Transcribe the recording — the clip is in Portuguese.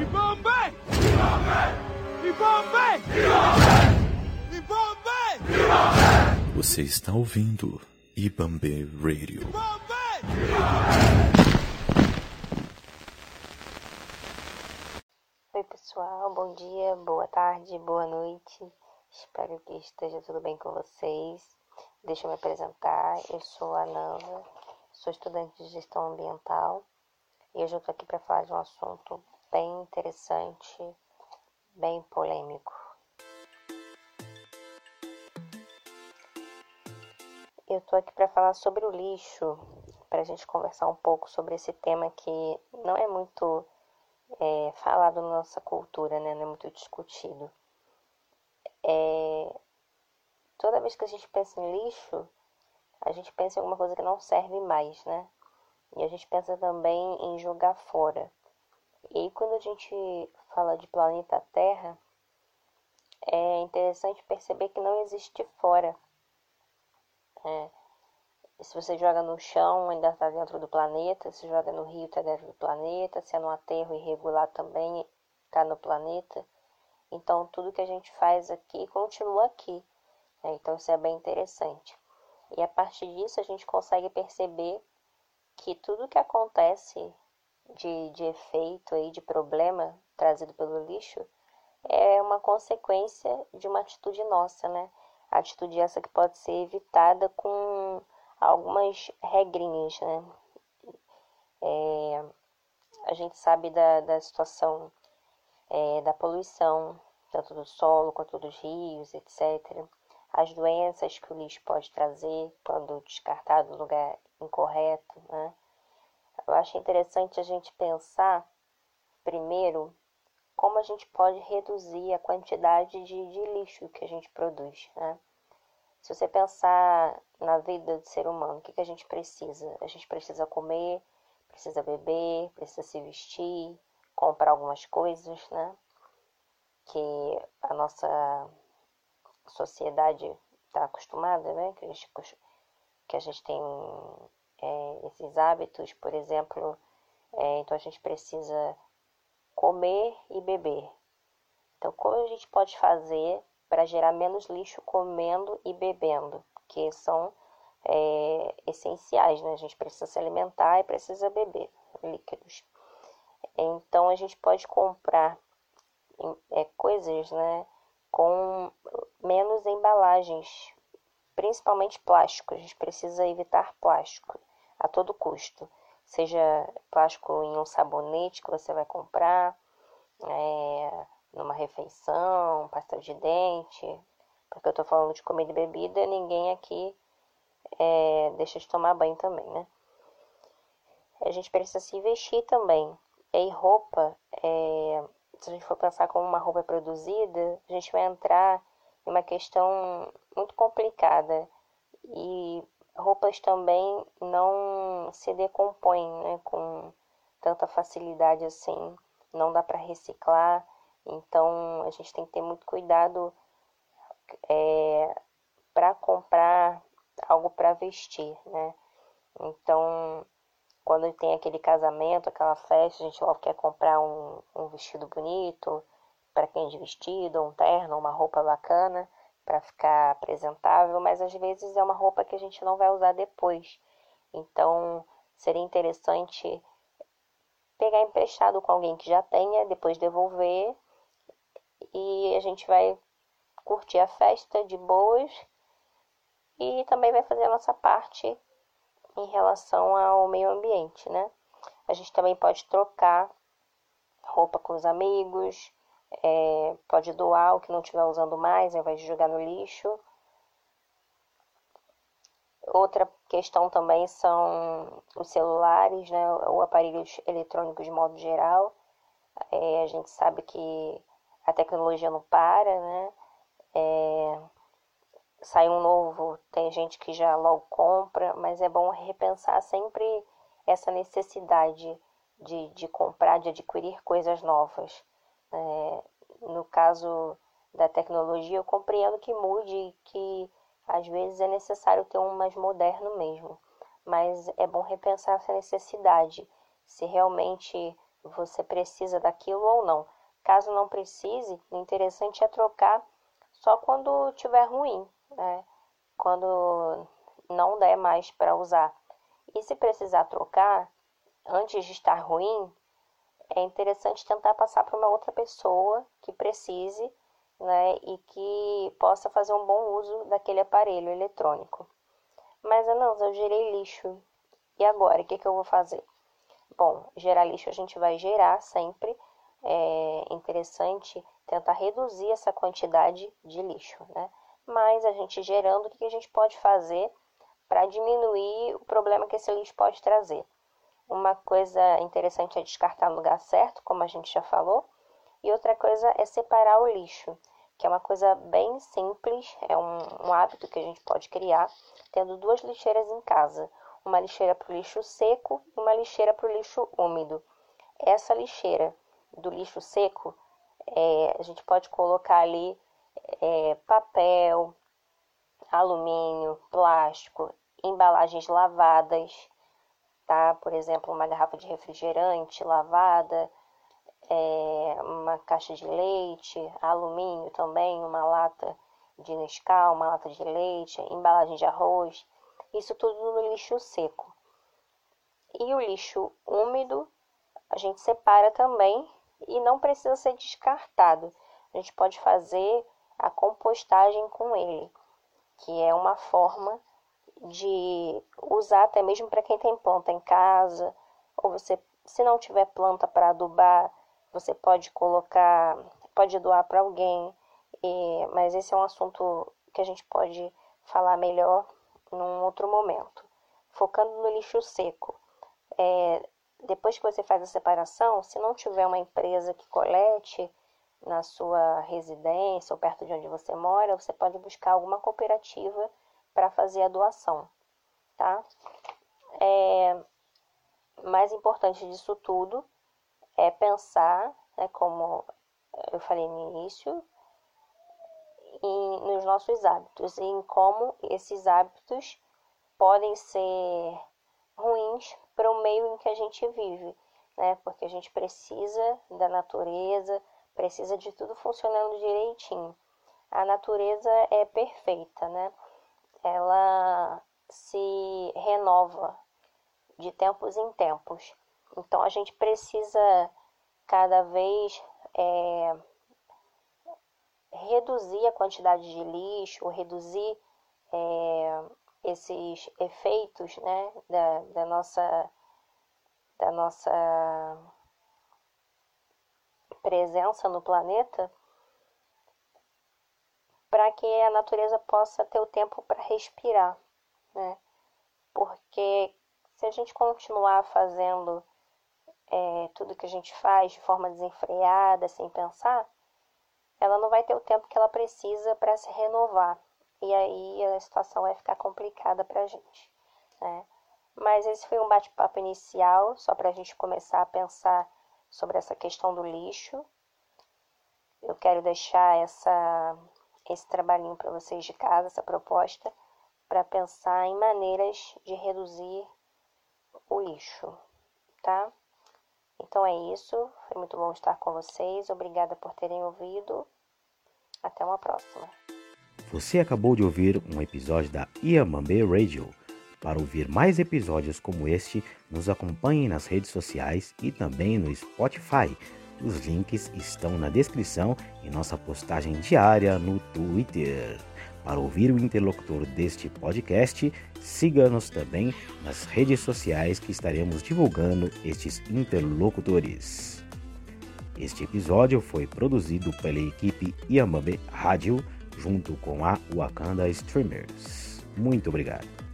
Ibambe! Ibambe! Ibambe! Você está ouvindo Ibambe Radio. Oi pessoal, bom dia, boa tarde, boa noite. Espero que esteja tudo bem com vocês. Deixa eu me apresentar. Eu sou a Nanda, sou estudante de gestão ambiental e hoje eu estou aqui para falar de um assunto bem interessante, bem polêmico. Eu estou aqui para falar sobre o lixo, para a gente conversar um pouco sobre esse tema que não é muito é, falado na nossa cultura, né? não é muito discutido. É, toda vez que a gente pensa em lixo, a gente pensa em alguma coisa que não serve mais, né? E a gente pensa também em jogar fora. E quando a gente fala de planeta Terra, é interessante perceber que não existe fora. É, se você joga no chão, ainda está dentro do planeta. Se joga no rio, está dentro do planeta. Se é no aterro irregular, também está no planeta. Então, tudo que a gente faz aqui continua aqui. Né? Então, isso é bem interessante. E a partir disso, a gente consegue perceber que tudo que acontece de, de efeito aí, de problema trazido pelo lixo, é uma consequência de uma atitude nossa, né? atitude essa que pode ser evitada com algumas regrinhas, né? É, a gente sabe da, da situação é, da poluição, tanto do solo quanto dos rios, etc. As doenças que o lixo pode trazer quando descartado no lugar incorreto, né? Eu acho interessante a gente pensar, primeiro, como a gente pode reduzir a quantidade de, de lixo que a gente produz, né? Se você pensar na vida do ser humano, o que, que a gente precisa? A gente precisa comer, precisa beber, precisa se vestir, comprar algumas coisas, né? Que a nossa sociedade está acostumada, né? Que a gente, que a gente tem é, esses hábitos, por exemplo, é, então a gente precisa comer e beber. Então, como a gente pode fazer para gerar menos lixo comendo e bebendo, que são é, essenciais, né? A gente precisa se alimentar e precisa beber líquidos. Então, a gente pode comprar é, coisas, né? Com menos embalagens, principalmente plástico. A gente precisa evitar plástico a todo custo. Seja plástico em um sabonete que você vai comprar, é, numa refeição, pasta de dente, porque eu tô falando de comida e bebida, ninguém aqui é, deixa de tomar banho também, né? A gente precisa se vestir também. E roupa, é, se a gente for pensar como uma roupa é produzida, a gente vai entrar em uma questão muito complicada. E roupas também não se decompõem né, com tanta facilidade assim, não dá para reciclar, então a gente tem que ter muito cuidado é, para comprar algo para vestir, né? Então, quando tem aquele casamento, aquela festa, a gente logo quer comprar um, um vestido bonito para quem é de vestido, um terno, uma roupa bacana para ficar apresentável, mas às vezes é uma roupa que a gente não vai usar depois. Então, seria interessante pegar emprestado com alguém que já tenha, depois devolver e a gente vai curtir a festa de boas e também vai fazer a nossa parte em relação ao meio ambiente, né? A gente também pode trocar roupa com os amigos, é, pode doar o que não estiver usando mais, ao invés de jogar no lixo. Outra questão também são os celulares, né, ou aparelhos eletrônicos de modo geral. É, a gente sabe que a tecnologia não para, né? É, sai um novo, tem gente que já logo compra, mas é bom repensar sempre essa necessidade de, de comprar, de adquirir coisas novas. É, no caso da tecnologia, eu compreendo que mude, que às vezes é necessário ter um mais moderno mesmo, mas é bom repensar essa necessidade, se realmente você precisa daquilo ou não. Caso não precise, o interessante é trocar só quando tiver ruim, né? Quando não der mais para usar. E se precisar trocar, antes de estar ruim, é interessante tentar passar para uma outra pessoa que precise né, e que possa fazer um bom uso daquele aparelho eletrônico. Mas, não, eu gerei lixo. E agora, o que, que eu vou fazer? Bom, gerar lixo a gente vai gerar sempre. É interessante tentar reduzir essa quantidade de lixo, né? Mas a gente gerando, o que a gente pode fazer para diminuir o problema que esse lixo pode trazer? Uma coisa interessante é descartar no lugar certo, como a gente já falou, e outra coisa é separar o lixo, que é uma coisa bem simples, é um, um hábito que a gente pode criar, tendo duas lixeiras em casa, uma lixeira para o lixo seco e uma lixeira para o lixo úmido. Essa lixeira do lixo seco, é, a gente pode colocar ali é, papel, alumínio, plástico, embalagens lavadas, tá? Por exemplo, uma garrafa de refrigerante lavada, é, uma caixa de leite, alumínio também, uma lata de Nescau, uma lata de leite, embalagem de arroz, isso tudo no lixo seco. E o lixo úmido a gente separa também e não precisa ser descartado. A gente pode fazer a compostagem com ele, que é uma forma de usar até mesmo para quem tem planta em casa, ou você, se não tiver planta para adubar, você pode colocar, pode doar para alguém, e, mas esse é um assunto que a gente pode falar melhor num outro momento. Focando no lixo seco. É, depois que você faz a separação, se não tiver uma empresa que colete na sua residência ou perto de onde você mora, você pode buscar alguma cooperativa para fazer a doação, tá? É, mais importante disso tudo é pensar, né, como eu falei no início, em, nos nossos hábitos e em como esses hábitos podem ser ruins para o meio em que a gente vive, né? Porque a gente precisa da natureza, precisa de tudo funcionando direitinho. A natureza é perfeita, né? Ela se renova de tempos em tempos. Então a gente precisa cada vez é, reduzir a quantidade de lixo, reduzir é, esses efeitos né, da, da, nossa, da nossa presença no planeta para que a natureza possa ter o tempo para respirar, né? Porque se a gente continuar fazendo é, tudo que a gente faz de forma desenfreada, sem pensar, ela não vai ter o tempo que ela precisa para se renovar. E aí a situação vai ficar complicada para a gente. Né? Mas esse foi um bate-papo inicial, só para a gente começar a pensar sobre essa questão do lixo. Eu quero deixar essa esse trabalhinho para vocês de casa, essa proposta, para pensar em maneiras de reduzir o lixo, tá? Então é isso. Foi muito bom estar com vocês. Obrigada por terem ouvido. Até uma próxima. Você acabou de ouvir um episódio da Iamambe Radio. Para ouvir mais episódios como este, nos acompanhe nas redes sociais e também no Spotify os links estão na descrição e nossa postagem diária no Twitter. Para ouvir o interlocutor deste podcast, siga-nos também nas redes sociais que estaremos divulgando estes interlocutores. Este episódio foi produzido pela equipe Yamabe Rádio junto com a Wakanda Streamers. Muito obrigado.